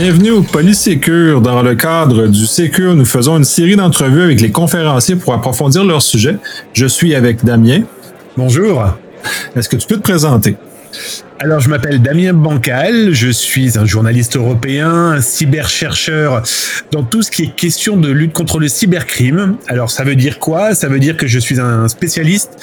Bienvenue au Polysécure. Dans le cadre du Sécure, nous faisons une série d'entrevues avec les conférenciers pour approfondir leur sujet. Je suis avec Damien. Bonjour. Est-ce que tu peux te présenter? Alors, je m'appelle Damien Bancal, je suis un journaliste européen, un cyberchercheur dans tout ce qui est question de lutte contre le cybercrime. Alors, ça veut dire quoi? Ça veut dire que je suis un spécialiste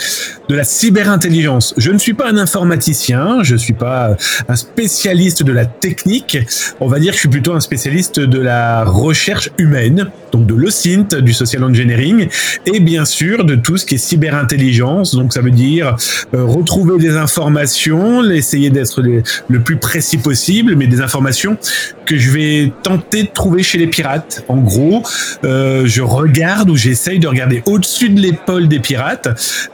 de la cyberintelligence. Je ne suis pas un informaticien, je ne suis pas un spécialiste de la technique. On va dire que je suis plutôt un spécialiste de la recherche humaine, donc de l'OSINT, du social engineering, et bien sûr de tout ce qui est cyberintelligence. Donc, ça veut dire euh, retrouver des informations, essayer d'être le plus précis possible, mais des informations que je vais tenter de trouver chez les pirates. En gros, euh, je regarde ou j'essaye de regarder au-dessus de l'épaule des pirates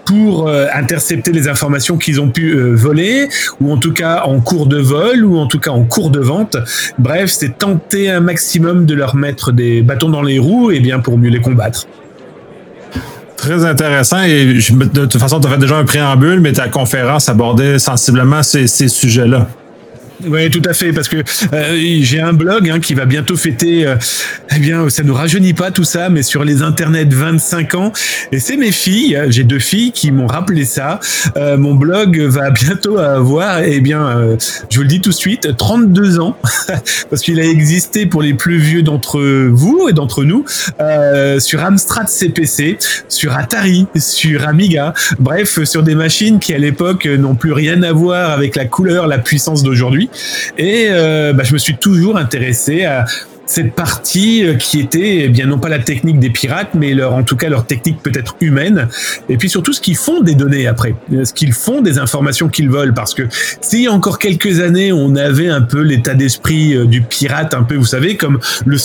pour euh, intercepter les informations qu'ils ont pu euh, voler, ou en tout cas en cours de vol, ou en tout cas en cours de vente. Bref, c'est tenter un maximum de leur mettre des bâtons dans les roues, et bien pour mieux les combattre. Très intéressant. Et de toute façon, tu as fait déjà un préambule, mais ta conférence abordait sensiblement ces, ces sujets-là. Oui, tout à fait, parce que euh, j'ai un blog hein, qui va bientôt fêter, euh, eh bien, ça ne rajeunit pas tout ça, mais sur les internets 25 ans. Et c'est mes filles, hein, j'ai deux filles qui m'ont rappelé ça. Euh, mon blog va bientôt avoir, eh bien, je vous le dis tout de suite, 32 ans, parce qu'il a existé pour les plus vieux d'entre vous et d'entre nous, sur Amstrad CPC, sur Atari, sur Amiga, bref, sur des machines qui à l'époque n'ont plus rien à voir avec la couleur, la puissance d'aujourd'hui. Et euh, bah, je me suis toujours intéressé à cette partie euh, qui était eh bien non pas la technique des pirates, mais leur, en tout cas leur technique peut-être humaine, et puis surtout ce qu'ils font des données après, ce qu'ils font des informations qu'ils volent, parce que si encore quelques années on avait un peu l'état d'esprit euh, du pirate, un peu vous savez comme le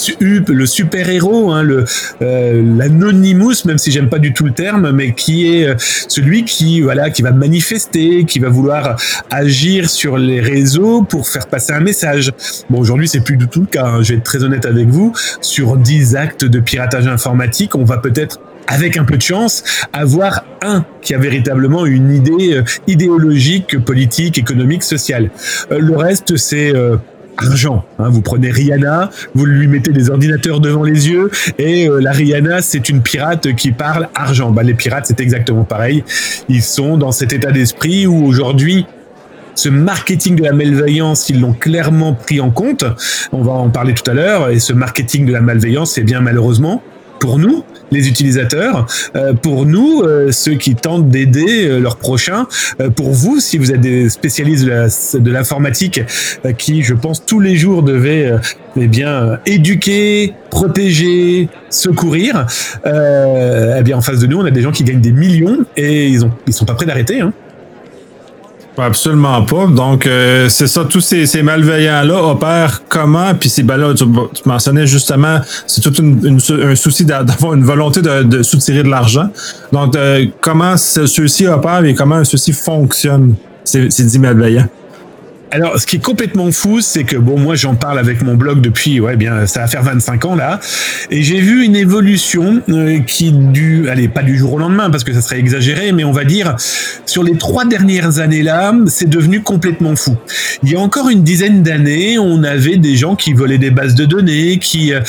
le super héros, hein, le euh, l'anonymous, même si j'aime pas du tout le terme, mais qui est celui qui voilà qui va manifester, qui va vouloir agir sur les réseaux pour faire passer un message. Bon aujourd'hui c'est plus du tout le cas, hein, je vais être très honnête avec vous, sur 10 actes de piratage informatique, on va peut-être avec un peu de chance, avoir un qui a véritablement une idée euh, idéologique, politique, économique, sociale. Euh, le reste, c'est euh, argent. Hein. Vous prenez Rihanna, vous lui mettez des ordinateurs devant les yeux, et la Rihanna, c'est une pirate qui parle argent. Bah, les pirates, c'est exactement pareil. Ils sont dans cet état d'esprit où aujourd'hui, ce marketing de la malveillance, ils l'ont clairement pris en compte. On va en parler tout à l'heure. Et ce marketing de la malveillance, c'est bien malheureusement pour nous, les utilisateurs, euh, pour nous, euh, ceux qui tentent d'aider euh, leurs prochains, pour vous, si vous êtes des spécialistes de l'informatique, qui, je pense, tous les jours devaient eh bien, éduquer, protéger, secourir, eh bien, en face de nous, on a des gens qui gagnent des millions et ils ont, ils sont pas prêts d'arrêter. Hein. Absolument pas. Donc, euh, c'est ça, tous ces, ces malveillants-là opèrent comment? Puis c'est ben là, tu, mentionnais justement, c'est tout une, un souci d'avoir une volonté de, de soutirer de l'argent. Donc, euh, comment ceux-ci opèrent et comment ceux-ci fonctionnent, ces, ces dix malveillants? Alors, ce qui est complètement fou, c'est que bon, moi, j'en parle avec mon blog depuis, ouais, bien, ça va faire 25 ans là, et j'ai vu une évolution euh, qui du, allez, pas du jour au lendemain parce que ça serait exagéré, mais on va dire sur les trois dernières années là, c'est devenu complètement fou. Il y a encore une dizaine d'années, on avait des gens qui volaient des bases de données, qui euh,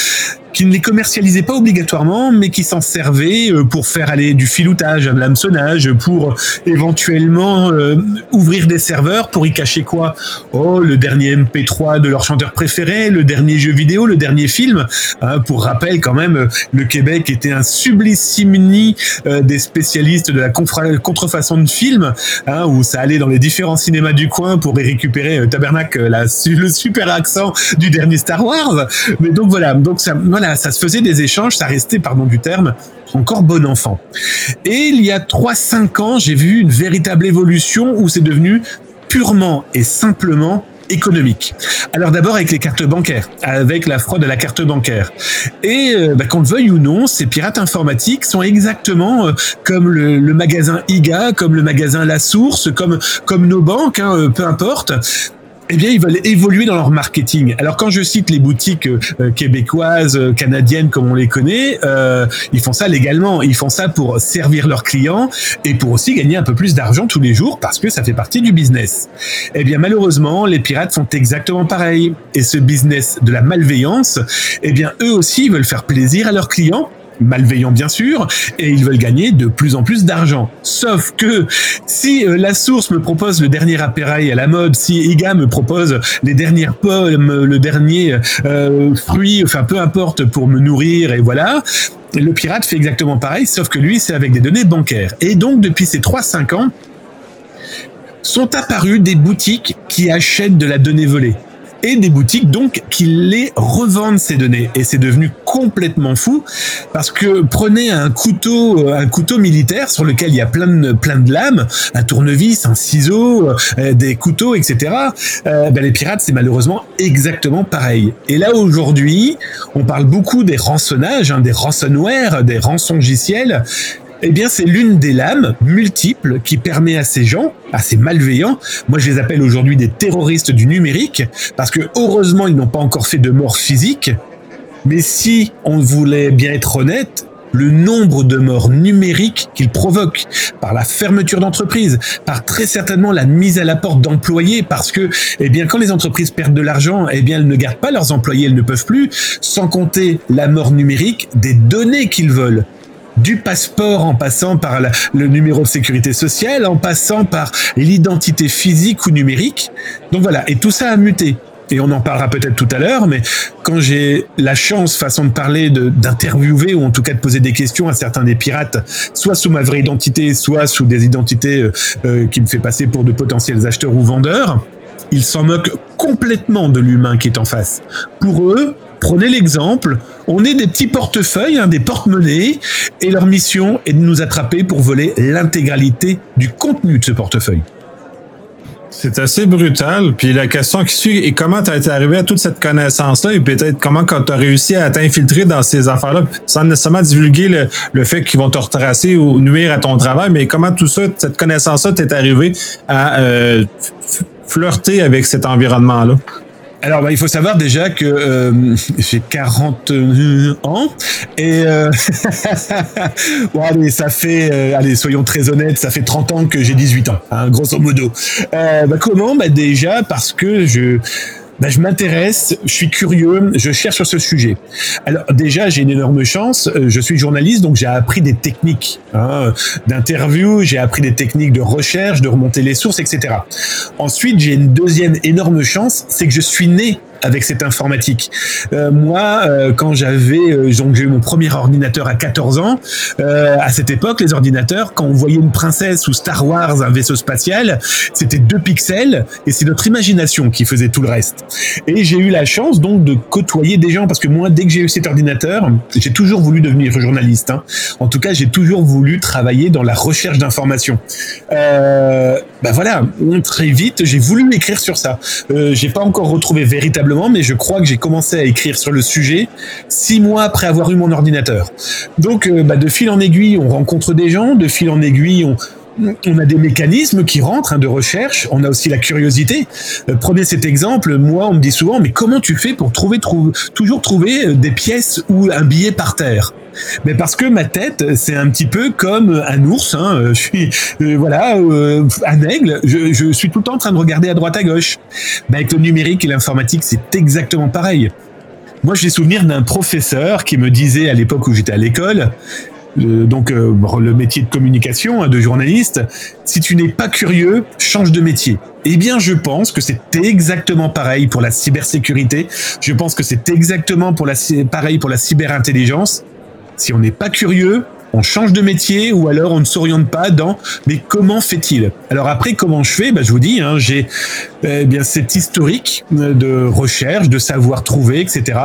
qui ne les commercialisaient pas obligatoirement, mais qui s'en servaient euh, pour faire aller du filoutage, de l'hameçonnage, pour éventuellement euh, ouvrir des serveurs pour y cacher quoi? Oh, le dernier MP3 de leur chanteur préféré, le dernier jeu vidéo, le dernier film. Hein, pour rappel, quand même, le Québec était un sublissimini euh, des spécialistes de la contrefaçon de films, hein, où ça allait dans les différents cinémas du coin pour y récupérer Tabernacle, la, le super accent du dernier Star Wars. Mais donc voilà, donc ça, voilà, ça se faisait des échanges, ça restait, pardon du terme, encore bon enfant. Et il y a 3-5 ans, j'ai vu une véritable évolution où c'est devenu purement et simplement économique. Alors d'abord avec les cartes bancaires, avec la fraude à la carte bancaire. Et euh, bah, qu'on le veuille ou non, ces pirates informatiques sont exactement euh, comme le, magasin IGA, comme le magasin La Source, comme, comme nos banques, hein, euh, peu importe eh bien, ils veulent évoluer dans leur marketing. Alors, quand je cite les boutiques euh, québécoises, euh, canadiennes, comme on les connaît, euh, ils font ça légalement. Ils font ça pour servir leurs clients et pour aussi gagner un peu plus d'argent tous les jours parce que ça fait partie du business. Eh bien, malheureusement, les pirates font exactement pareil. Et ce business de la malveillance, eh bien, eux aussi veulent faire plaisir à leurs clients malveillants bien sûr, et ils veulent gagner de plus en plus d'argent. Sauf que si euh, la source me propose le dernier appareil à la mode, si IGA me propose les dernières pommes, le dernier euh, fruit, enfin peu importe pour me nourrir et voilà, le pirate fait exactement pareil, sauf que lui c'est avec des données bancaires. Et donc depuis ces 3-5 ans, sont apparues des boutiques qui achètent de la donnée volée et des boutiques donc qui les revendent ces données. Et c'est devenu complètement fou parce que prenez un couteau, euh, un couteau militaire sur lequel il y a plein de, plein de lames, un tournevis, un ciseau, euh, des couteaux, etc. Euh, ben les pirates, c'est malheureusement exactement pareil. Et là aujourd'hui, on parle beaucoup des rançonnages, hein, des ransomware, des rançongiciels eh bien, c'est l'une des lames multiples qui permet à ces gens, à ces malveillants, moi je les appelle aujourd'hui des terroristes du numérique, parce que heureusement ils n'ont pas encore fait de mort physique, mais si on voulait bien être honnête, le nombre de morts numériques qu'ils provoquent par la fermeture d'entreprises, par très certainement la mise à la porte d'employés, parce que, eh bien, quand les entreprises perdent de l'argent, eh bien, elles ne gardent pas leurs employés, elles ne peuvent plus, sans compter la mort numérique des données qu'ils veulent du passeport en passant par le numéro de sécurité sociale, en passant par l'identité physique ou numérique. Donc voilà, et tout ça a muté. Et on en parlera peut-être tout à l'heure, mais quand j'ai la chance, façon de parler, d'interviewer ou en tout cas de poser des questions à certains des pirates, soit sous ma vraie identité, soit sous des identités euh, euh, qui me fait passer pour de potentiels acheteurs ou vendeurs, ils s'en moquent complètement de l'humain qui est en face. Pour eux, Prenez l'exemple, on est des petits portefeuilles, hein, des porte-monnaies, et leur mission est de nous attraper pour voler l'intégralité du contenu de ce portefeuille. C'est assez brutal. Puis la question qui suit est comment tu été arrivé à toute cette connaissance-là et peut-être comment tu as réussi à t'infiltrer dans ces affaires-là sans nécessairement divulguer le, fait qu'ils vont te retracer ou nuire à ton travail, mais comment tout ça, cette connaissance-là t'est arrivé à euh, flirter avec cet environnement-là? Alors, bah, il faut savoir déjà que euh, j'ai 40 ans et euh, bon, allez, ça fait, euh, allez, soyons très honnêtes, ça fait 30 ans que j'ai 18 ans, hein, grosso modo. Euh, bah, comment? Bah déjà parce que je ben, je m'intéresse, je suis curieux, je cherche sur ce sujet. Alors déjà, j'ai une énorme chance, euh, je suis journaliste, donc j'ai appris des techniques hein, d'interview, j'ai appris des techniques de recherche, de remonter les sources, etc. Ensuite, j'ai une deuxième énorme chance, c'est que je suis né avec cette informatique. Euh, moi, euh, quand j'avais euh, j'ai eu mon premier ordinateur à 14 ans, euh, à cette époque, les ordinateurs, quand on voyait une princesse ou Star Wars, un vaisseau spatial, c'était deux pixels et c'est notre imagination qui faisait tout le reste. Et j'ai eu la chance donc de côtoyer des gens parce que moi, dès que j'ai eu cet ordinateur, j'ai toujours voulu devenir journaliste. Hein. En tout cas, j'ai toujours voulu travailler dans la recherche d'informations. Ben voilà, très vite, j'ai voulu m'écrire sur ça. Euh, j'ai pas encore retrouvé véritablement mais je crois que j'ai commencé à écrire sur le sujet six mois après avoir eu mon ordinateur. Donc, euh, bah, de fil en aiguille, on rencontre des gens, de fil en aiguille, on, on a des mécanismes qui rentrent hein, de recherche, on a aussi la curiosité. Euh, prenez cet exemple, moi on me dit souvent, mais comment tu fais pour trouver, toujours trouver euh, des pièces ou un billet par terre? Mais parce que ma tête, c'est un petit peu comme un ours. Hein. Je suis, euh, voilà, un aigle. Je, suis tout le temps en train de regarder à droite à gauche. Mais avec le numérique et l'informatique, c'est exactement pareil. Moi, j'ai souvenir d'un professeur qui me disait à l'époque où j'étais à l'école, donc euh, le métier de communication, hein, de journaliste, si tu n'es pas curieux, change de métier. Eh bien, je pense que c'est exactement pareil pour la cybersécurité. Je pense que c'est exactement pour la, pareil pour la cyberintelligence. Si on n'est pas curieux, on change de métier ou alors on ne s'oriente pas dans mais comment fait-il? Alors après comment je fais? Bah, Je vous dis, hein, j'ai eh bien cet historique de recherche, de savoir trouver, etc.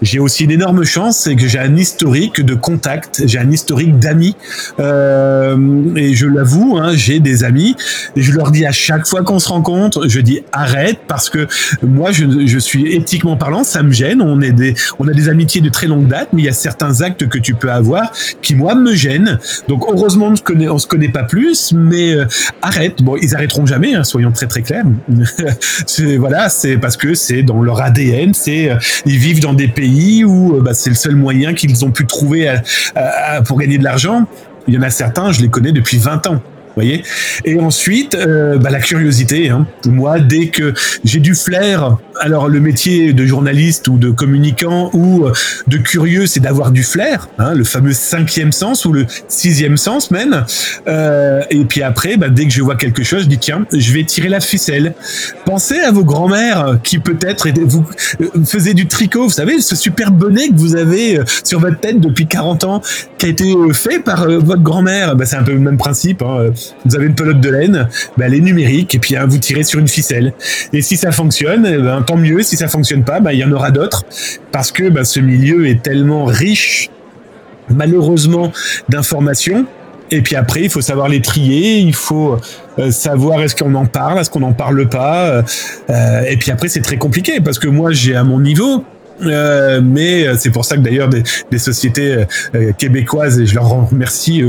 J'ai aussi une énorme chance, c'est que j'ai un historique de contact, j'ai un historique d'amis euh, et je l'avoue, hein, j'ai des amis et je leur dis à chaque fois qu'on se rencontre, je dis arrête parce que moi je, je suis éthiquement parlant, ça me gêne. On est des, on a des amitiés de très longue date, mais il y a certains actes que tu peux avoir qui moi me gênent. Donc heureusement on se connaît, on se connaît pas plus, mais euh, arrête. Bon, ils arrêteront jamais, hein, soyons très très clairs voilà, c'est parce que c'est dans leur ADN. C'est ils vivent dans des pays où bah, c'est le seul moyen qu'ils ont pu trouver pour gagner de l'argent. Il y en a certains, je les connais depuis 20 ans voyez Et ensuite, euh, bah, la curiosité. Hein. Moi, dès que j'ai du flair, alors le métier de journaliste ou de communicant ou euh, de curieux, c'est d'avoir du flair, hein, le fameux cinquième sens ou le sixième sens même. Euh, et puis après, bah, dès que je vois quelque chose, je dis tiens, je vais tirer la ficelle. Pensez à vos grands-mères qui peut-être vous faisaient du tricot, vous savez, ce super bonnet que vous avez sur votre tête depuis 40 ans, qui a été fait par votre grand-mère. Bah, c'est un peu le même principe. Hein vous avez une pelote de laine, ben, elle est numérique, et puis hein, vous tirez sur une ficelle. Et si ça fonctionne, eh ben, tant mieux. Si ça fonctionne pas, ben, il y en aura d'autres, parce que ben, ce milieu est tellement riche, malheureusement, d'informations. Et puis après, il faut savoir les trier, il faut euh, savoir est-ce qu'on en parle, est-ce qu'on n'en parle pas. Euh, et puis après, c'est très compliqué parce que moi, j'ai à mon niveau, euh, mais euh, c'est pour ça que d'ailleurs des, des, sociétés euh, québécoises, et je leur remercie,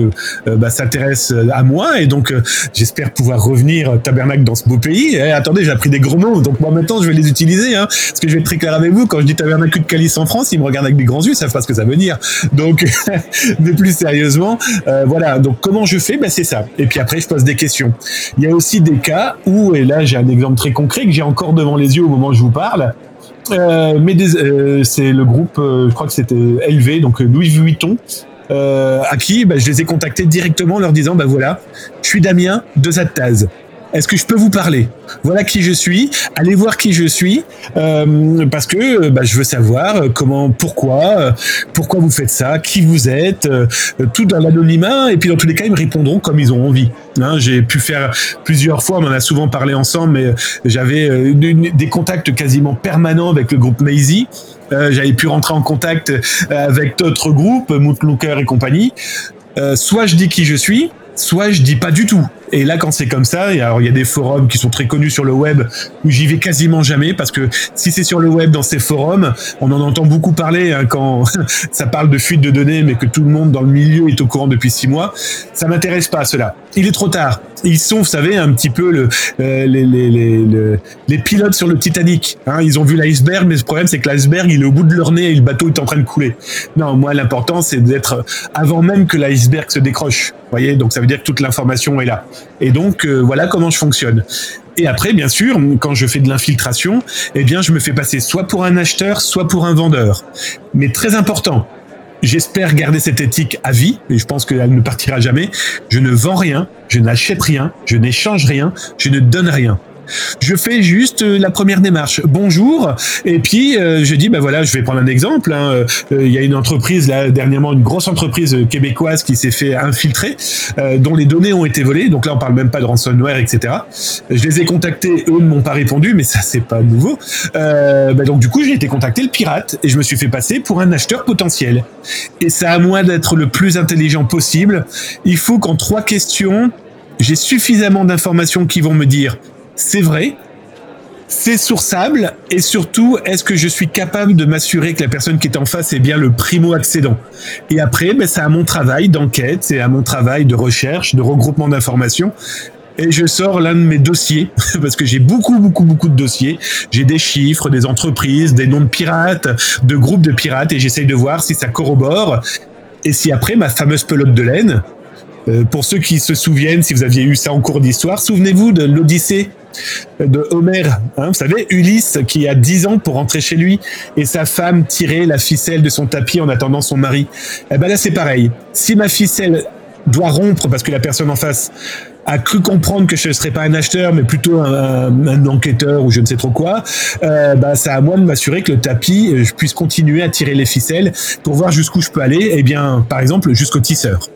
bah, s'intéressent à moi. Et donc, j'espère pouvoir revenir tabernacle dans ce beau pays. Eh, attendez, j'ai appris des gros mots, donc moi maintenant, je vais les utiliser. Hein, parce que je vais être très clair avec vous, quand je dis tabernacle de Calice en France, ils me regardent avec des grands yeux, ils savent pas ce que ça veut dire. Donc, mais plus sérieusement, voilà. Donc, comment je fais? Ben, C'est ça. Et puis après, je pose des questions. Il y a aussi des cas où, et là, j'ai un exemple très concret que j'ai encore devant les yeux au moment où je vous parle, euh, mais euh, c'est le groupe, euh, je crois que c'était LV, donc Louis Vuitton, à qui bah, je les ai contactés directement en leur disant bah voilà, je suis Damien de Zattaz. Est-ce que je peux vous parler? Voilà qui je suis. Allez voir qui je suis euh, parce que euh, bah, je veux savoir euh, comment, pourquoi, pourquoi vous faites ça, qui vous êtes, tout dans l'anonymat. Et puis dans tous les cas, ils me répondront comme ils ont envie. Hein, j'ai pu faire plusieurs fois, on en a souvent parlé ensemble, mais j'avais des contacts quasiment permanents avec le groupe Maisie. j'avais pu rentrer en contact avec d'autres groupes, Mootlooker et compagnie. soit je dis qui je suis, soit je dis pas du tout. Et là, quand c'est comme ça, alors il y a des forums qui sont très connus sur le web où j'y vais quasiment jamais parce que si c'est sur le web dans ces forums, on en entend beaucoup parler hein, quand ça parle de fuite de données, mais que tout le monde dans le milieu est au courant depuis six mois. Ça m'intéresse pas cela. Il est trop tard. Ils sont, vous savez, un petit peu le, euh, les, les, les, les, pilotes sur le Titanic. Hein. ils ont vu l'iceberg, mais le problème c'est que l'iceberg il est au bout de leur nez et le bateau est en train de couler. Non, moi l'important c'est d'être avant même que l'iceberg se décroche. Vous voyez, donc ça veut dire que toute l'information est là. Et donc, euh, voilà comment je fonctionne. Et après, bien sûr, quand je fais de l'infiltration, eh bien, je me fais passer soit pour un acheteur, soit pour un vendeur. Mais très important, j'espère garder cette éthique à vie, et je pense qu'elle ne partira jamais. Je ne vends rien, je n'achète rien, je n'échange rien, je ne donne rien. Je fais juste euh, la première démarche. Bonjour. Et puis euh, je dis, ben voilà, je vais prendre un exemple. Hein. Euh, il y a une entreprise là dernièrement, une grosse entreprise québécoise qui s'est fait infiltrer, dont les données ont été volées. Donc là, on parle même pas de ransomware, etc. Je les ai contactés, eux ne m'ont pas répondu, mais ça c'est pas nouveau. Ben donc du coup, j'ai été contacté le pirate et je me suis fait passer pour un acheteur potentiel. Et ça à moi d'être le plus intelligent possible. Il faut qu'en trois questions, j'ai suffisamment d'informations qui vont me dire c'est vrai, c'est sourçable et surtout, est-ce que je suis capable de m'assurer que la personne qui est en face est bien le primo-accédant? Et après, ben, c'est à mon travail d'enquête, c'est à mon travail de recherche, de regroupement d'informations. Et je sors l'un de mes dossiers, parce que j'ai beaucoup, beaucoup, beaucoup de dossiers. J'ai des chiffres, des entreprises, des noms de pirates, de groupes de pirates, et j'essaye de voir si ça corrobore. Et si après, ma fameuse pelote de laine, euh, pour ceux qui se souviennent, si vous aviez eu ça en cours d'histoire, souvenez-vous de l'Odyssée de Homère. Hein, vous savez, Ulysse qui a 10 ans pour rentrer chez lui et sa femme tirait la ficelle de son tapis en attendant son mari. Eh ben là, c'est pareil. Si ma ficelle doit rompre parce que la personne en face a cru comprendre que je ne serais pas un acheteur, mais plutôt un, enquêteur ou je ne sais trop quoi, euh, bah, c'est à moi de m'assurer que le tapis, je puisse continuer à tirer les ficelles pour voir jusqu'où je peux aller, et eh bien, par exemple, jusqu'au tisseur.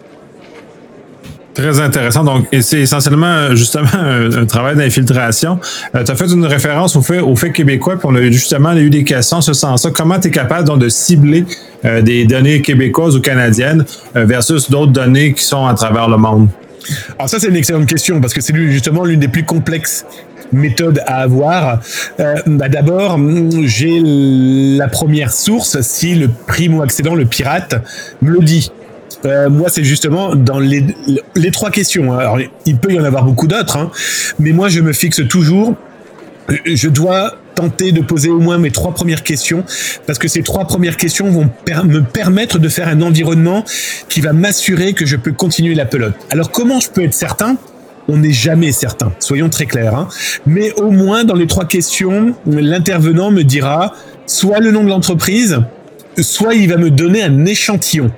Très intéressant. Donc, c'est essentiellement justement un, travail d'infiltration. Euh, tu as fait une référence au fait, au fait québécois, puis on a justement eu des questions ce sens-là. Comment tu es capable donc, de cibler euh, des données québécoises ou canadiennes euh, versus d'autres données qui sont à travers le monde? Alors ça, c'est une excellente question parce que c'est justement l'une des plus complexes méthodes à avoir. bah D'abord, j'ai la première source si le primo-accédant, le pirate, me le dit. Euh, moi, c'est justement dans les, les trois questions. Hein. Alors, il peut y en avoir beaucoup d'autres, hein, mais moi, je me fixe toujours je dois tenter de poser au moins mes trois premières questions, parce que ces trois premières questions vont me permettre de faire un environnement qui va m'assurer que je peux continuer la pelote. Alors comment je peux être certain? On n'est jamais certain, soyons très clairs. Hein. Mais au moins, dans les trois questions, l'intervenant me dira soit le nom de l'entreprise, soit il va me donner un échantillon.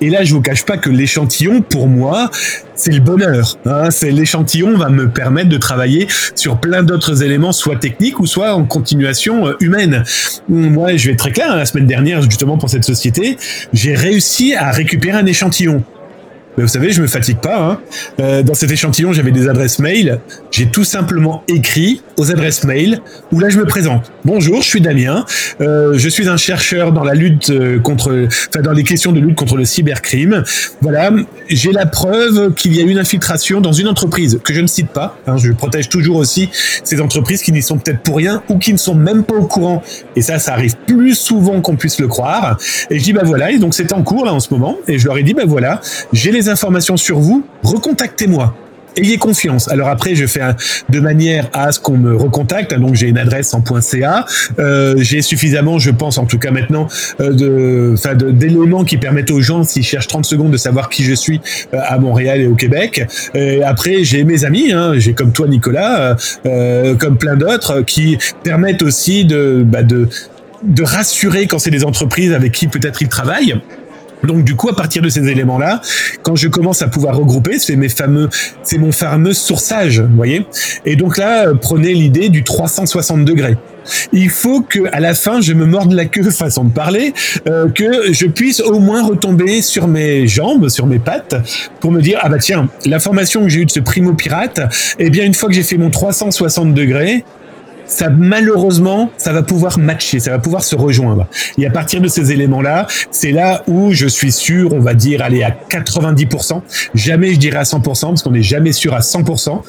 Et là, je vous cache pas que l'échantillon, pour moi, c'est le bonheur. Hein. C'est l'échantillon va me permettre de travailler sur plein d'autres éléments, soit techniques ou soit en continuation euh, humaine. Moi, je vais être très clair. Hein, la semaine dernière, justement pour cette société, j'ai réussi à récupérer un échantillon. Mais vous savez, je me fatigue pas. Hein. Euh, dans cet échantillon, j'avais des adresses mail. J'ai tout simplement écrit aux adresses mail où là je me présente. Bonjour, je suis Damien. Euh, je suis un chercheur dans la lutte euh, contre, enfin dans les questions de lutte contre le cybercrime. Voilà, j'ai la preuve qu'il y a une infiltration dans une entreprise que je ne cite pas. Hein, je protège toujours aussi ces entreprises qui n'y sont peut-être pour rien ou qui ne sont même pas au courant. Et ça, ça arrive plus souvent qu'on puisse le croire. Et je dis bah voilà. Et donc c'est en cours là en ce moment. Et je leur ai dit bah voilà, j'ai les informations sur vous, recontactez-moi ayez confiance. Alors après, je fais de manière à ce qu'on me recontacte. Donc j'ai une adresse en .ca. Euh, j'ai suffisamment, je pense en tout cas maintenant, euh, de, d'éléments qui permettent aux gens, s'ils cherchent 30 secondes, de savoir qui je suis euh, à Montréal et au Québec. Et après, j'ai mes amis. Hein, j'ai comme toi, Nicolas, comme plein d'autres, qui permettent aussi de, bah, de de rassurer quand c'est des entreprises avec qui peut-être ils travaillent donc du coup, à partir de ces éléments-là, quand je commence à pouvoir regrouper, c'est mes fameux, c'est mon fameux sourçage, vous voyez. Et donc là, euh, prenez l'idée du 360 degrés. Il faut que à la fin, je me morde la queue, façon de parler, euh, que je puisse au moins retomber sur mes jambes, sur mes pattes, pour me dire ah bah tiens, l'information que j'ai eue de ce primo pirate, eh bien une fois que j'ai fait mon 360 degrés, ça malheureusement, ça va pouvoir matcher, ça va pouvoir se rejoindre. Et à partir de ces éléments-là, c'est là où je suis sûr, on va dire, aller à 90%. Jamais je dirais à 100% parce qu'on n'est jamais sûr à 100%.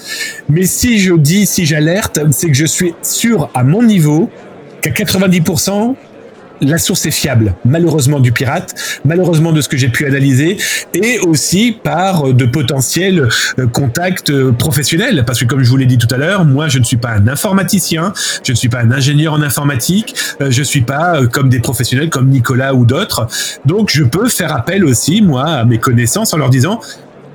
Mais si je dis, si j'alerte, c'est que je suis sûr à mon niveau qu'à 90%, la source est fiable, malheureusement du pirate, malheureusement de ce que j'ai pu analyser, et aussi par de potentiels euh, contacts euh, professionnels. Parce que comme je vous l'ai dit tout à l'heure, moi je ne suis pas un informaticien, je ne suis pas un ingénieur en informatique, euh, je ne suis pas comme des professionnels comme Nicolas ou d'autres. Donc je peux faire appel aussi, moi, à mes connaissances en leur disant,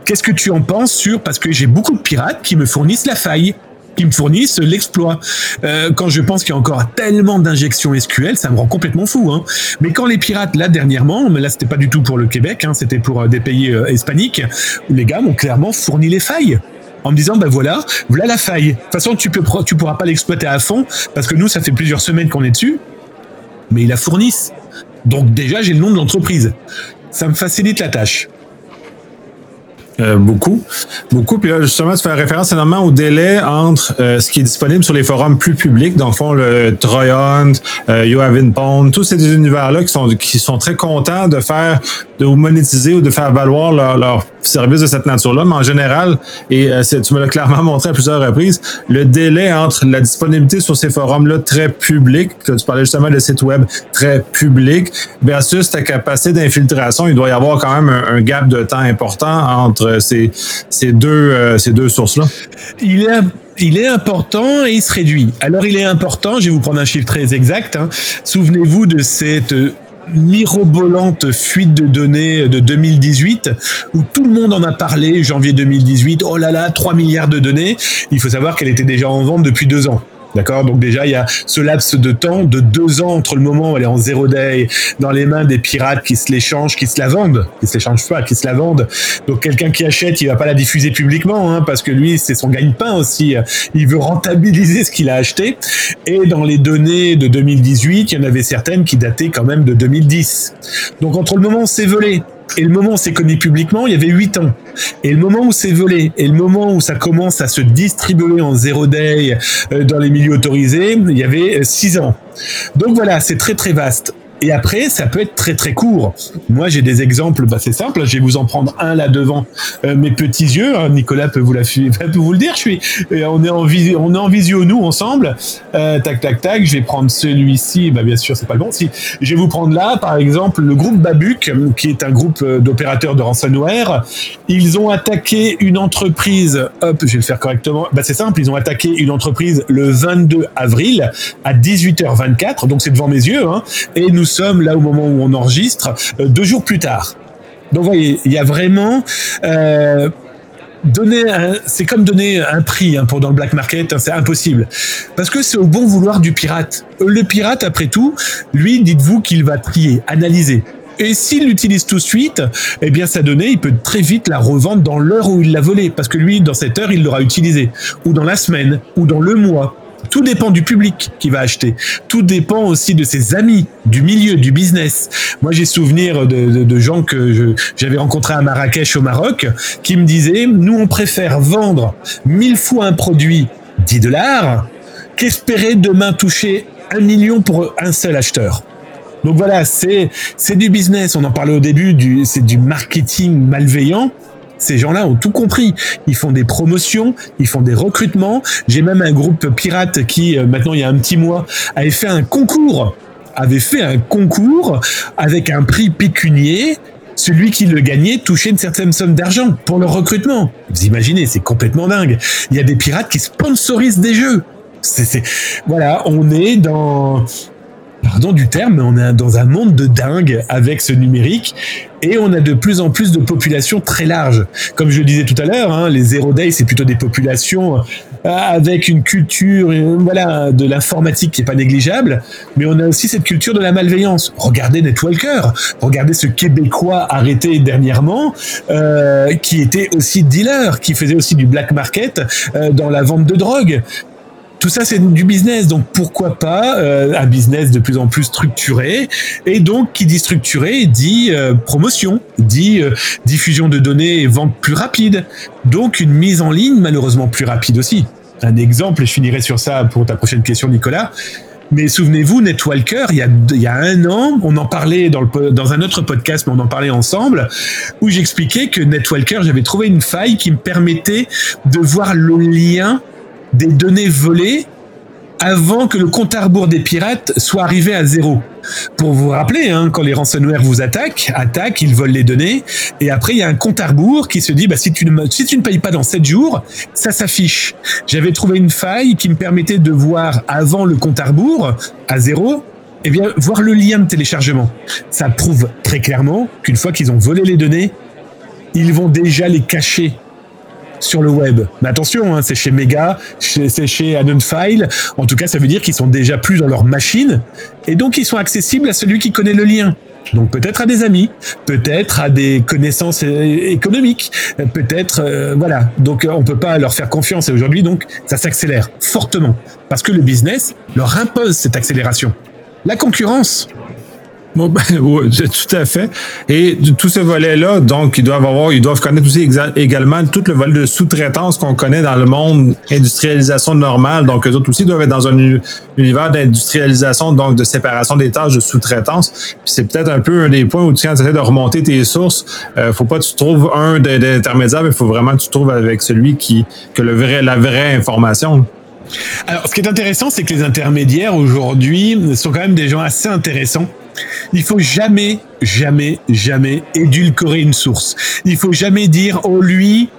qu'est-ce que tu en penses sur, parce que j'ai beaucoup de pirates qui me fournissent la faille qui me fournissent l'exploit. Euh, quand je pense qu'il y a encore tellement d'injections SQL, ça me rend complètement fou. Hein. Mais quand les pirates, là dernièrement, mais là c'était pas du tout pour le Québec, hein, c'était pour euh, des pays euh, hispaniques, où les gars m'ont clairement fourni les failles en me disant ben voilà, voilà la faille. De toute façon, tu peux tu pourras pas l'exploiter à fond parce que nous ça fait plusieurs semaines qu'on est dessus, mais ils la fournissent. Donc déjà j'ai le nom de l'entreprise. Ça me facilite la tâche. Euh, beaucoup. Beaucoup. Puis là, justement, tu fais référence énormément au délai entre euh, ce qui est disponible sur les forums plus publics, donc fond le Troyant, euh, You Have Pond, tous ces univers-là qui sont, qui sont très contents de faire, de monétiser ou de faire valoir leur, leur service de cette nature-là, mais en général, et euh, tu me l'as clairement montré à plusieurs reprises, le délai entre la disponibilité sur ces forums-là très publics, que tu parlais justement de sites web très publics, versus ta capacité d'infiltration, il doit y avoir quand même un, gap de temps important entre ces, euh, deux sources-là. Il est il est important et il se réduit. Alors il est important, je vais vous prendre un chiffre très exact. Hein. Souvenez-vous de cette mirobolante fuite de données de 2018 où tout le monde en a parlé, janvier 2018, oh là là, 3 milliards de données. Il faut savoir qu'elle était déjà en vente depuis deux ans. D'accord Donc déjà, il y a ce laps de temps de deux ans entre le moment où elle est en zéro day dans les mains des pirates qui se l'échangent, qui se la vendent, qui se l'échangent pas, qui se la vendent. Donc quelqu'un qui achète, il va pas la diffuser publiquement, hein, parce que lui, c'est son gagne-pain aussi. Il veut rentabiliser ce qu'il a acheté. Et dans les données de 2018, il y en avait certaines qui dataient quand même de 2010. Donc entre le moment c'est volé et le moment où c'est connu publiquement, il y avait 8 ans. Et le moment où c'est volé, et le moment où ça commence à se distribuer en zéro day euh, dans les milieux autorisés, il y avait 6 ans. Donc voilà, c'est très très vaste. Et après, ça peut être très très court. Moi, j'ai des exemples, bah, c'est simple. Je vais vous en prendre un là devant euh, mes petits yeux. Hein. Nicolas peut vous, la, peut vous le dire. Je suis, on est en visio, on est en visio nous ensemble. Euh, tac tac tac. Je vais prendre celui-ci. Bah, bien sûr, c'est pas le bon. Si je vais vous prendre là, par exemple, le groupe Babuc, qui est un groupe euh, d'opérateurs de ransomware. Ils ont attaqué une entreprise. Hop, je vais le faire correctement. Bah, c'est simple. Ils ont attaqué une entreprise le 22 avril à 18h24. Donc c'est devant mes yeux. Hein, et nous sommes là au moment où on enregistre, euh, deux jours plus tard. Donc vous voyez, il y a vraiment euh, donner c'est comme donner un prix hein, pour dans le black market, hein, c'est impossible parce que c'est au bon vouloir du pirate. Le pirate, après tout, lui, dites-vous qu'il va trier, analyser. Et s'il l'utilise tout de suite, eh bien sa donnée, il peut très vite la revendre dans l'heure où il l'a volée, parce que lui, dans cette heure, il l'aura utilisée, ou dans la semaine, ou dans le mois. Tout dépend du public qui va acheter. Tout dépend aussi de ses amis, du milieu, du business. Moi, j'ai souvenir de, gens que j'avais rencontrés à Marrakech au Maroc qui me disaient, nous, on préfère vendre mille fois un produit 10 dollars qu'espérer demain toucher un million pour un seul acheteur. Donc voilà, c'est c'est du business. On en parlait au début, c'est du marketing malveillant. Ces gens-là ont tout compris. Ils font des promotions, ils font des recrutements. J'ai même un groupe pirate qui, euh, maintenant il y a un petit mois, avait fait un concours, avait fait un concours avec un prix pécunier celui qui le gagnait touchait une certaine somme d'argent pour le recrutement. Vous imaginez, c'est complètement dingue. Il y a des pirates qui sponsorisent des jeux. C'est, voilà, on est dans pardon du terme, mais on est dans un monde de dingue avec ce numérique et on a de plus en plus de populations très larges. Comme je le disais tout à l'heure, hein, les zero day, c'est plutôt des populations euh, avec une culture euh, voilà, de l'informatique qui est pas négligeable, mais on a aussi cette culture de la malveillance. Regardez Netwalker, regardez ce Québécois arrêté dernièrement, euh, qui était aussi dealer, qui faisait aussi du black market dans la vente de drogue tout ça c'est du business, donc pourquoi pas euh, un business de plus en plus structuré et donc qui dit structuré dit euh, promotion, dit euh, diffusion de données et vente plus rapide, donc une mise en ligne malheureusement plus rapide aussi. Un exemple, et je finirai sur ça pour ta prochaine question Nicolas. Mais souvenez-vous, Netwalker, il y, a, il y a un an, on en parlait dans, le, dans un autre podcast, mais on en parlait ensemble, où j'expliquais que Netwalker, j'avais trouvé une faille qui me permettait de voir le lien des données volées avant que le compte à rebours des pirates soit arrivé à zéro. Pour vous rappeler, hein, quand les ransomware vous attaquent, attaquent, ils volent les données, et après il y a un compte à rebours qui se dit, bah, si, tu ne, si tu ne payes pas dans 7 jours, ça s'affiche. J'avais trouvé une faille qui me permettait de voir avant le compte à rebours, à zéro, eh bien, voir le lien de téléchargement. Ça prouve très clairement qu'une fois qu'ils ont volé les données, ils vont déjà les cacher sur le web. Mais attention, hein, c'est chez Mega, c'est chez File. En tout cas, ça veut dire qu'ils sont déjà plus dans leur machine et donc ils sont accessibles à celui qui connaît le lien. Donc peut-être à des amis, peut-être à des connaissances économiques, peut-être euh, voilà. Donc euh, on peut pas leur faire confiance et aujourd'hui donc ça s'accélère fortement parce que le business leur impose cette accélération. La concurrence, Bon, ben, oui, tout à fait. Et tout ce volet-là, donc, ils doivent avoir, ils doivent connaître aussi également tout le volet de sous-traitance qu'on connaît dans le monde industrialisation normale. Donc, eux autres aussi doivent être dans un univers d'industrialisation, donc de séparation des tâches de sous-traitance. C'est peut-être un peu un des points où tu essaies de remonter tes sources, euh, faut pas que tu trouves un des intermédiaires, mais faut vraiment que tu trouves avec celui qui, que le vrai, la vraie information. Alors, ce qui est intéressant, c'est que les intermédiaires aujourd'hui sont quand même des gens assez intéressants il faut jamais, jamais, jamais édulcorer une source. Il faut jamais dire, oh lui,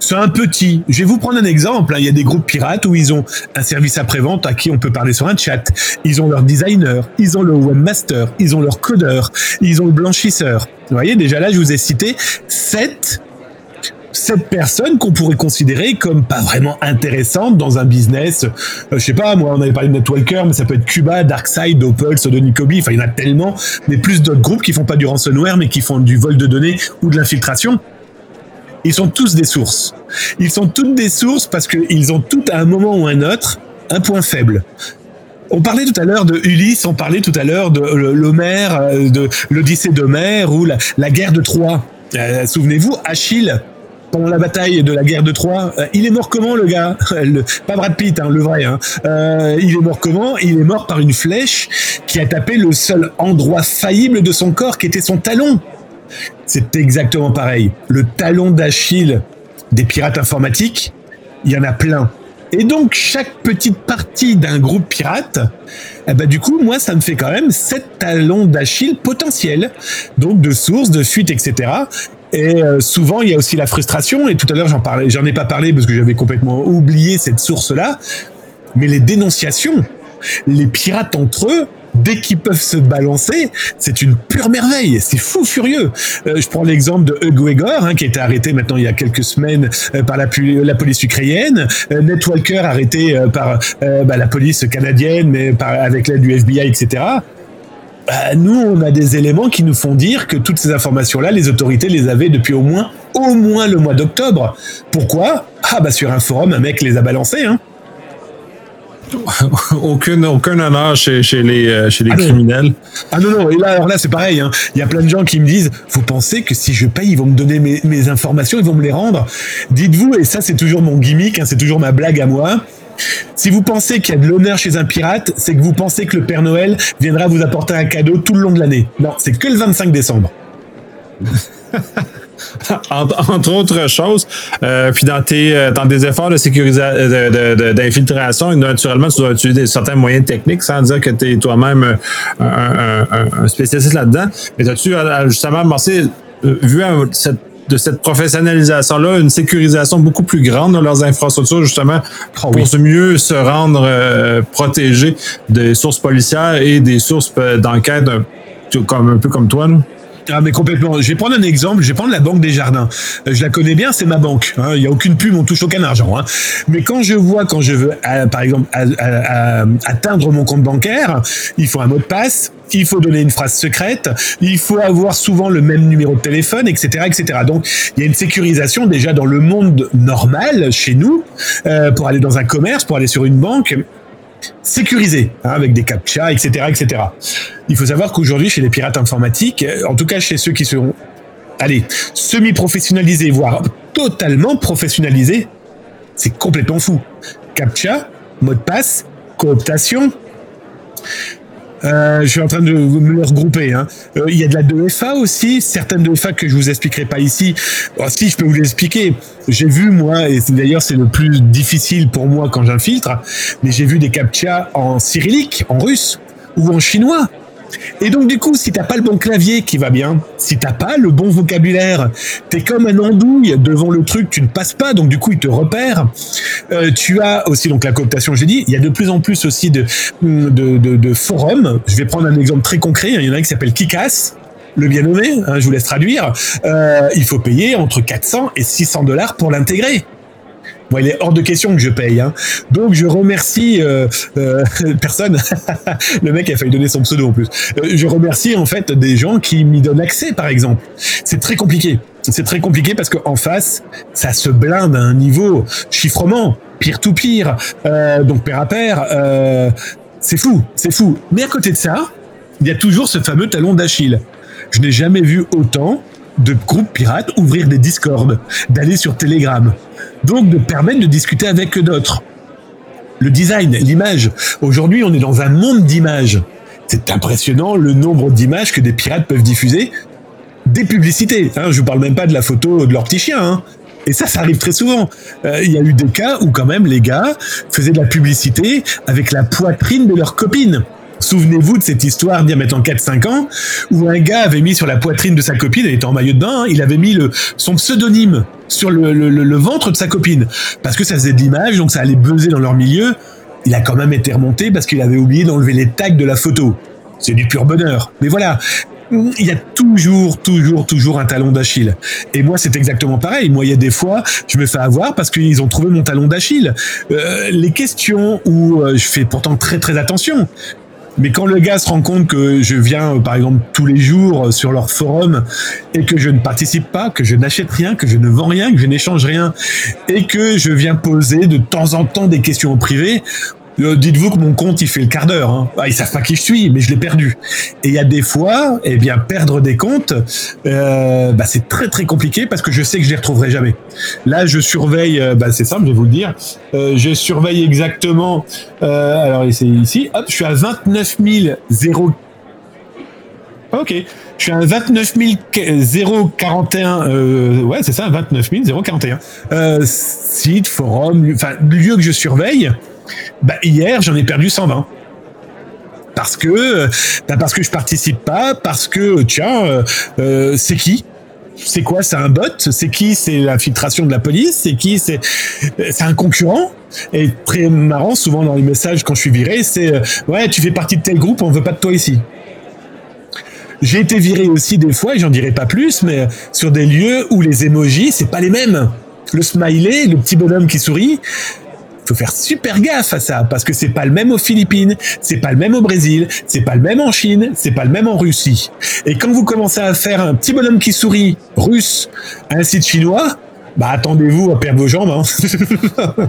c'est un petit. Je vais vous prendre un exemple. Hein. Il y a des groupes pirates où ils ont un service après-vente à qui on peut parler sur un chat. Ils ont leur designer, ils ont le webmaster, ils ont leur codeur, ils ont le blanchisseur. Vous voyez, déjà là, je vous ai cité sept cette personne qu'on pourrait considérer comme pas vraiment intéressante dans un business. Euh, je sais pas, moi, on avait parlé de Netwalker, mais ça peut être Cuba, Darkside, Opal, Sodonicobi. Enfin, il y en a tellement, mais plus d'autres groupes qui font pas du ransomware, mais qui font du vol de données ou de l'infiltration. Ils sont tous des sources. Ils sont toutes des sources parce qu'ils ont tout à un moment ou un autre un point faible. On parlait tout à l'heure de Ulysse, on parlait tout à l'heure de euh, l'Homère, euh, de l'Odyssée d'Homère ou la, guerre de Troie. Souvenez-vous, Achille, pendant la bataille de la guerre de Troie. Euh, il est mort comment, le gars Pas Brad Pitt, hein, le vrai. Hein. Euh, il est mort comment? Il est mort par une flèche qui a tapé le seul endroit faillible de son corps, qui était son talon. C'est exactement pareil. Le talon d'Achille des pirates informatiques, il y en a plein. Et donc, chaque petite partie d'un groupe pirate, eh ben, du coup, moi, ça me fait quand même sept talons d'Achille potentiels. Donc, de sources, de fuites, etc. Et euh, souvent, il y a aussi la frustration. Et tout à l'heure, j'en parlais, j'en ai pas parlé parce que j'avais complètement oublié cette source-là. Mais les dénonciations, les pirates entre eux, dès qu'ils peuvent se balancer, c'est une pure merveille. C'est fou furieux. Euh, je prends l'exemple de Hugh Gregor, hein, qui a été arrêté maintenant il y a quelques semaines euh, par la, police ukrainienne. Euh, Walker arrêté par bah, la police canadienne, mais par, avec l'aide du FBI, etc. Bah, nous, on a des éléments qui nous font dire que toutes ces informations-là, les autorités les avaient depuis au moins, au moins le mois d'octobre. Pourquoi? Ah bah sur un forum, un mec les a balancés. Hein. aucun, aucun honneur chez, chez les, euh, chez les ah criminels. Ah non, non, et là, alors là, c'est pareil. Hein. Il y a plein de gens qui me disent Vous pensez que si je paye, ils vont me donner mes, mes informations, ils vont me les rendre? Dites-vous, et ça, c'est toujours mon gimmick, hein, c'est toujours ma blague à moi. Si vous pensez qu'il y a de l'honneur chez un pirate, c'est que vous pensez que le Père Noël viendra vous apporter un cadeau tout le long de l'année. Non, c'est que le 25 décembre. entre, autres choses, euh, puis dans, tes, euh, des efforts de sécurisation, d'infiltration, naturellement, tu dois utiliser certains moyens techniques sans dire que tu es toi-même un, spécialiste là-dedans. Mais as-tu justement commencé, vu cette de cette professionnalisation-là, une sécurisation beaucoup plus grande de leurs infrastructures, justement, ah pour mieux se rendre euh, protégés des sources policières et des sources d'enquête, comme, un peu comme toi. Là. Ah mais complètement. Je vais prendre un exemple. Je vais prendre la Banque des Jardins. Euh, je la connais bien, c'est ma banque. Hein. Il n'y a aucune pub, on touche aucun argent. Hein. Mais quand je vois, quand je veux, par exemple, atteindre mon compte bancaire, il faut un mot de passe, il faut donner une phrase secrète, il faut avoir souvent le même numéro de téléphone, etc., etc. Donc, il y a une sécurisation déjà dans le monde normal chez nous euh, pour aller dans un commerce, pour aller sur une banque sécurisé, hein, avec des captcha, etc., etc. Il faut savoir qu'aujourd'hui, chez les pirates informatiques, euh, en tout cas chez ceux qui seront, allez, semi-professionnalisés, voire totalement professionnalisés, c'est complètement fou. Captcha, mot de passe, cooptation, euh, je suis en train de me regrouper. Hein. Euh, il y a de la 2FA aussi, certaines 2FA que je vous expliquerai pas ici. Oh, si, je peux vous l'expliquer. J'ai vu, moi, et d'ailleurs c'est le plus difficile pour moi quand j'infiltre, mais j'ai vu des captcha en cyrillique, en russe, ou en chinois. Et donc du coup, si t'as pas le bon clavier qui va bien, si t'as pas le bon vocabulaire, t'es comme un andouille devant le truc, tu ne passes pas, donc du coup il te repère. Euh, tu as aussi donc la cooptation, j'ai dit, il y a de plus en plus aussi de, de, forums. Je vais prendre un exemple très concret, il y en a un qui s'appelle Kikas, le bien nommé, hein, je vous laisse traduire. Euh, il faut payer entre 400 et 600 dollars pour l'intégrer. Bon, il est hors de question que je paye. Hein. Donc je remercie euh, euh, personne. le mec a failli donner son pseudo en plus. Euh, je remercie en fait des gens qui m'y donnent accès, par exemple. C'est très compliqué. C'est très compliqué parce qu'en face, ça se blinde à un niveau chiffrement, pire tout pire, donc pair à pair. c'est fou, c'est fou. Mais à côté de ça, il y a toujours ce fameux talon d'Achille. Je n'ai jamais vu autant de groupes pirates ouvrir des discords, d'aller sur Telegram, donc de permettre de discuter avec d'autres. Le design, l'image. Aujourd'hui, on est dans un monde d'images. C'est impressionnant le nombre d'images que des pirates peuvent diffuser. Des publicités. Hein, je vous parle même pas de la photo de leur petit chien. Hein. Et ça, ça arrive très souvent. Euh, il y a eu des cas où quand même les gars faisaient de la publicité avec la poitrine de leur copine. Souvenez-vous de cette histoire d'il y a maintenant 4-5 ans, où un gars avait mis sur la poitrine de sa copine, elle était en maillot de bain, hein, il avait mis le, son pseudonyme sur le, ventre de sa copine. Parce que ça faisait de l'image, donc ça allait buzzer dans leur milieu. Il a quand même été remonté parce qu'il avait oublié d'enlever les tags de la photo. C'est du pur bonheur. Mais voilà, il y a toujours, toujours, toujours un talon d'Achille. Et moi, c'est exactement pareil. Moi, il y a des fois, je me fais avoir parce qu'ils ont trouvé mon talon d'Achille. Euh, les questions où euh, je fais pourtant très, très attention. Mais quand le gars se rend compte que je viens, euh, par exemple, tous les jours euh, sur leur forum et que je ne participe pas, que je n'achète rien, que je ne vends rien, que je n'échange rien et que je viens poser de temps en temps des questions au privé, Euh, dites-vous que mon compte, il fait le quart d'heure. Hein. Ah, ils savent pas qui je suis, mais je l'ai perdu. Et il y a des fois, eh bien, perdre des comptes, euh, bah, c'est très très compliqué parce que je sais que je les retrouverai jamais. Là, je surveille, euh, bah, c'est simple, je vais vous le dire. Je surveille exactement. Alors, c'est ici. Hop, je suis à 29 000 Ok. Je suis à 29 041. Euh, ouais, c'est ça, 29 041. Euh, site, forum, enfin, lieu que je surveille. Bah, hier, j'en ai perdu 120 parce que bah parce que je participe pas, parce que tiens, euh, euh, c'est qui? C'est quoi? C'est un bot? C'est qui? C'est l'infiltration de la police? C'est qui? C'est un concurrent? Et très marrant, souvent dans les messages quand je suis viré, c'est euh, ouais, tu fais partie de tel groupe, on veut pas de toi ici. J'ai été viré aussi des fois, et j'en dirai pas plus, mais sur des lieux où les emojis, c'est pas les mêmes. Le smiley, le petit bonhomme qui sourit, faut faire super gaffe à ça parce que c'est pas le même aux Philippines, c'est pas le même au Brésil, c'est pas le même en Chine, c'est pas le même en Russie. Et quand vous commencez à faire un petit bonhomme qui sourit russe à un site chinois, bah attendez-vous à perdre vos jambes. Hein.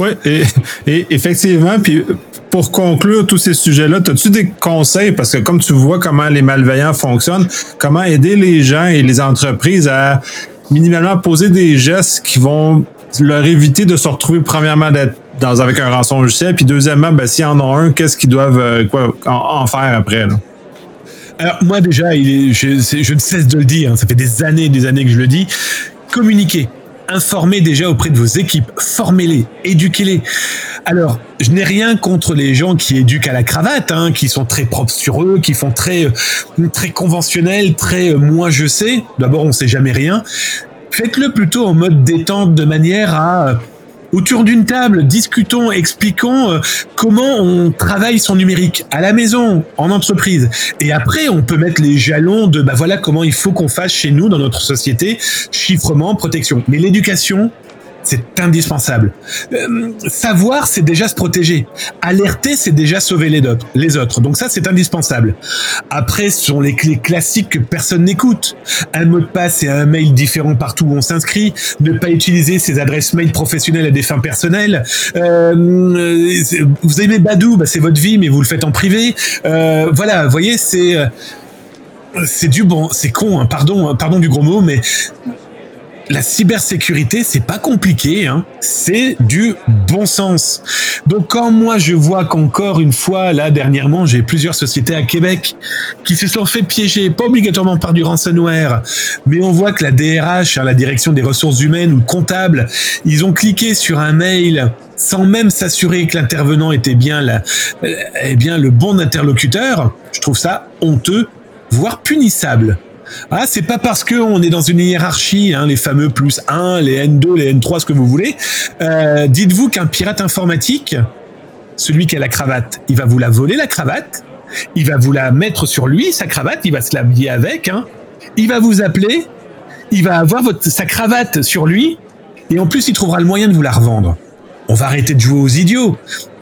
Oui, et, effectivement, puis pour conclure tous ces sujets-là, as-tu des conseils, parce que comme tu vois comment les malveillants fonctionnent, comment aider les gens et les entreprises à minimalement poser des gestes qui vont leur éviter de se retrouver premièrement d'être dans avec un rançon logiciel, puis deuxièmement, ben, s'ils en ont un, qu'est-ce qu'ils doivent euh, quoi, en, faire après? Là? Alors moi déjà, je, ne cesse de le dire, hein, ça fait des années et des années que je le dis, communiquez informez déjà auprès de vos équipes, formez-les, éduquez-les. Alors, je n'ai rien contre les gens qui éduquent à la cravate, hein, qui sont très propres sur eux, qui font très, très conventionnel, très euh, moi je sais. D'abord, on sait jamais rien. Faites-le plutôt en mode détente, de manière à autour d'une table, discutons, expliquons euh, comment on travaille son numérique à la maison, en entreprise. Et après, on peut mettre les jalons de bah voilà comment il faut qu'on fasse chez nous dans notre société, chiffrement, protection. Mais l'éducation, c'est indispensable. Euh, savoir, c'est déjà se protéger. Alerter, c'est déjà sauver les, autres, les autres. Donc ça, c'est indispensable. Après, ce sont les clés classiques que personne n'écoute. Un mot de passe et un mail différent partout où on s'inscrit. Ne pas utiliser ses adresses mail professionnelles à des fins personnelles. Euh, vous aimez Badou, bah c'est votre vie, mais vous le faites en privé. Euh, voilà, vous voyez, c'est c'est du bon, c'est con, hein, pardon, pardon du gros mot, mais la cybersécurité, c'est pas compliqué, hein. c'est du bon sens. Donc quand moi je vois qu'encore une fois, là dernièrement, j'ai plusieurs sociétés à Québec qui se sont fait piéger, pas obligatoirement par du ransomware, mais on voit que la DRH, hein, la direction des ressources humaines ou comptable, ils ont cliqué sur un mail sans même s'assurer que l'intervenant était bien, la, eh bien le bon interlocuteur. Je trouve ça honteux, voire punissable. Ah, c'est pas parce que on est dans une hiérarchie, hein, les fameux plus 1, les N2, les N3, ce que vous voulez. Euh, Dites-vous qu'un pirate informatique, celui qui a la cravate, il va vous la voler la cravate, il va vous la mettre sur lui, sa cravate, il va se l'habiller avec, hein, il va vous appeler, il va avoir votre, sa cravate sur lui, et en plus il trouvera le moyen de vous la revendre. On va arrêter de jouer aux idiots.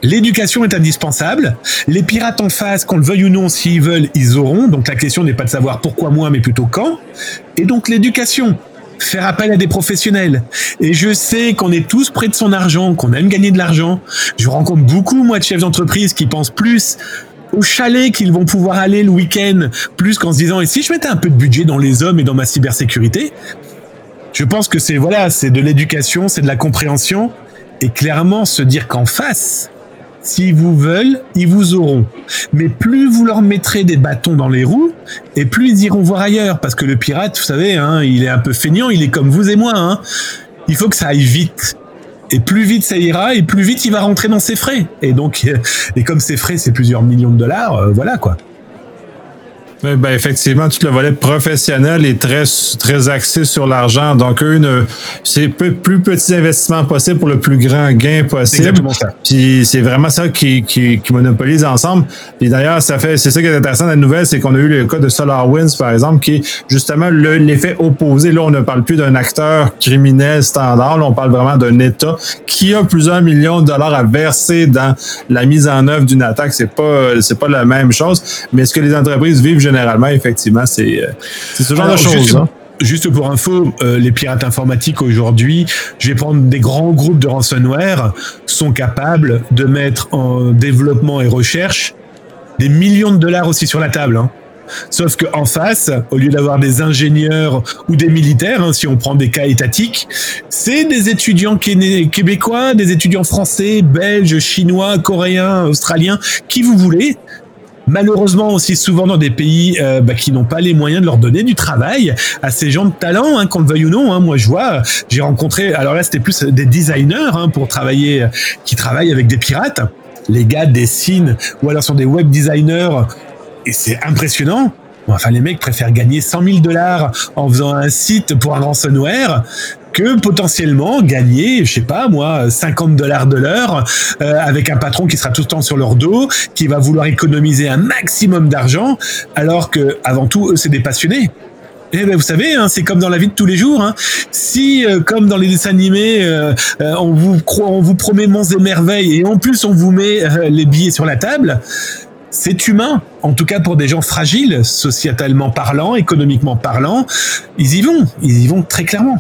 L'éducation est indispensable. Les pirates en face, qu'on le veuille ou non, s'ils veulent, ils auront. Donc la question n'est pas de savoir pourquoi moi, mais plutôt quand. Et donc l'éducation. Faire appel à des professionnels. Et je sais qu'on est tous près de son argent, qu'on aime gagner de l'argent. Je rencontre beaucoup, moi, de chefs d'entreprise qui pensent plus au chalet qu'ils vont pouvoir aller le week-end, plus qu'en se disant, et si je mettais un peu de budget dans les hommes et dans ma cybersécurité, je pense que c'est, voilà, c'est de l'éducation, c'est de la compréhension, et clairement se dire qu'en face, s'ils vous veulent, ils vous auront. Mais plus vous leur mettrez des bâtons dans les roues, et plus ils iront voir ailleurs. Parce que le pirate, vous savez, hein, il est un peu feignant, il est comme vous et moi. Hein. Il faut que ça aille vite. Et plus vite ça ira, et plus vite il va rentrer dans ses frais. Et donc, et comme ses frais, c'est plusieurs millions de dollars, euh, voilà quoi. Ben, effectivement, tout le volet professionnel est très, très axé sur l'argent. Donc, eux, c'est peu, plus petits investissements possible pour le plus grand gain possible. Puis c'est vraiment ça qui, qui, qui, monopolise ensemble. Puis d'ailleurs, ça fait, c'est ça qui est intéressant dans la nouvelle, c'est qu'on a eu le cas de SolarWinds, par exemple, qui est justement l'effet opposé. Là, on ne parle plus d'un acteur criminel standard. Là, on parle vraiment d'un État qui a plusieurs millions de dollars à verser dans la mise en œuvre d'une attaque. C'est pas, c'est pas la même chose. Mais ce que les entreprises vivent généralement, effectivement, c'est euh, ce genre Alors, de choses. Juste, hein. juste pour info, euh, les pirates informatiques aujourd'hui, je vais prendre des grands groupes de ransomware, sont capables de mettre en développement et recherche des millions de dollars aussi sur la table. Hein. Sauf qu'en face, au lieu d'avoir des ingénieurs ou des militaires, hein, si on prend des cas étatiques, c'est des étudiants québécois, des étudiants français, belges, chinois, coréens, australiens, qui vous voulez, malheureusement aussi souvent dans des pays euh, bah, qui n'ont pas les moyens de leur donner du travail à ces gens de talent, hein, qu'on le veuille ou non. Hein. Moi, je vois, j'ai rencontré, alors là, c'était plus des designers hein, pour travailler, qui travaillent avec des pirates. Les gars dessinent ou alors sont des web designers et c'est impressionnant. Enfin, les mecs préfèrent gagner 100 000 dollars en faisant un site pour un ransomware que potentiellement gagner, je sais pas moi, 50 dollars de l'heure euh, avec un patron qui sera tout le temps sur leur dos, qui va vouloir économiser un maximum d'argent, alors que avant tout, eux, c'est des passionnés. Eh ben, vous savez, hein, c'est comme dans la vie de tous les jours. Hein. Si, euh, comme dans les dessins animés, euh, on vous on vous promet monts et merveilles et en plus on vous met les billets sur la table, c'est humain. En tout cas pour des gens fragiles, sociétalement parlant, économiquement parlant, ils y vont. Ils y vont très clairement.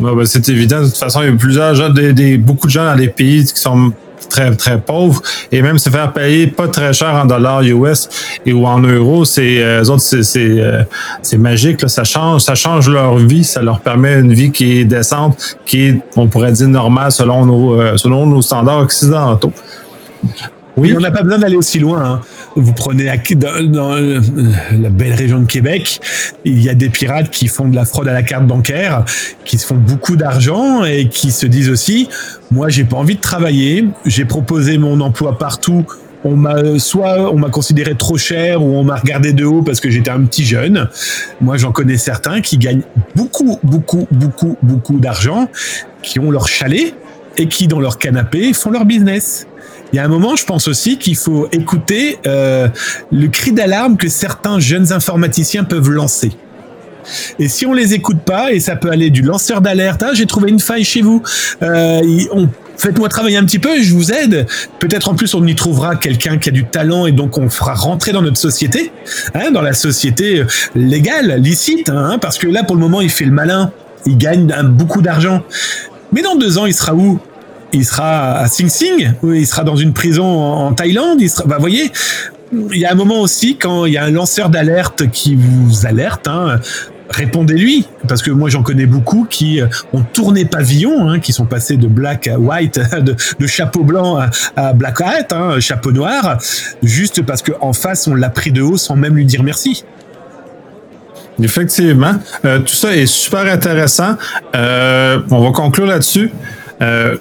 Ben, c'est évident. De toute façon, il y a plusieurs gens, des, beaucoup de gens dans les pays qui sont très très pauvres et même se faire payer pas très cher en dollars US et ou en euros c'est euh, autres c'est euh, c'est magique là. ça change ça change leur vie ça leur permet une vie qui est décente qui est on pourrait dire normale selon nos euh, selon nos standards occidentaux oui. On n'a pas besoin d'aller aussi loin. Hein. Vous prenez dans, euh, la belle région de Québec, il y a des pirates qui font de la fraude à la carte bancaire, qui se font beaucoup d'argent et qui se disent aussi, moi j'ai pas envie de travailler, j'ai proposé mon emploi partout. On m'a soit on m'a considéré trop cher ou on m'a regardé de haut parce que j'étais un petit jeune. Moi, j'en connais certains qui gagnent beaucoup, beaucoup, beaucoup, beaucoup d'argent, qui ont leur chalet et qui dans leur canapé font leur business il y a un moment, je pense aussi qu'il faut écouter euh, le cri d'alarme que certains jeunes informaticiens peuvent lancer. Et si on les écoute pas, et ça peut aller du lanceur d'alerte, ah, j'ai trouvé une faille chez vous, euh, faites-moi travailler un petit peu, je vous aide. Peut-être en plus on y trouvera quelqu'un qui a du talent et donc on fera rentrer dans notre société, hein, dans la société euh, légale, licite, hein, parce que là pour le moment il fait le malin, il gagne beaucoup d'argent. Mais dans deux ans il sera où? Il sera à Sing Sing, il sera dans une prison en, Thaïlande. Il sera, bah, voyez, il y a un moment aussi quand il y a un lanceur d'alerte qui vous alerte, hein, répondez-lui, parce que moi j'en connais beaucoup qui ont tourné pavillon, hein, qui sont passés de black à white, de, chapeau blanc à, black white, hein, chapeau noir, juste parce qu'en face on l'a pris de haut sans même lui dire merci. Effectivement, euh, tout ça est super intéressant. Euh, on va conclure là-dessus. Euh,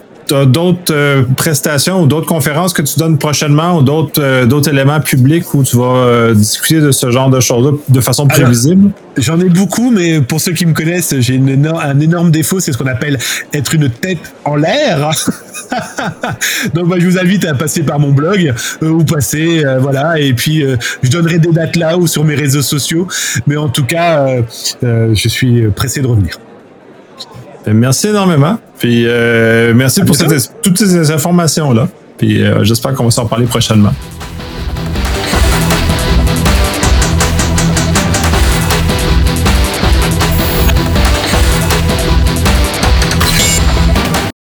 d'autres euh, prestations ou d'autres conférences que tu donnes prochainement ou d'autres euh, d'autres éléments publics où tu vas euh, discuter de ce genre de choses-là de façon prévisible? J'en ai beaucoup, mais pour ceux qui me connaissent, j'ai un énorme défaut, c'est ce qu'on appelle être une tête en l'air. Donc bah, je vous invite à passer par mon blog ou passer, voilà, et puis je donnerai des dates là ou sur mes réseaux sociaux. Mais en tout cas, je suis pressé de revenir. Ben, merci énormément. Puis euh, merci pour toutes ces informations-là. Puis euh, j'espère qu'on va s'en parler prochainement.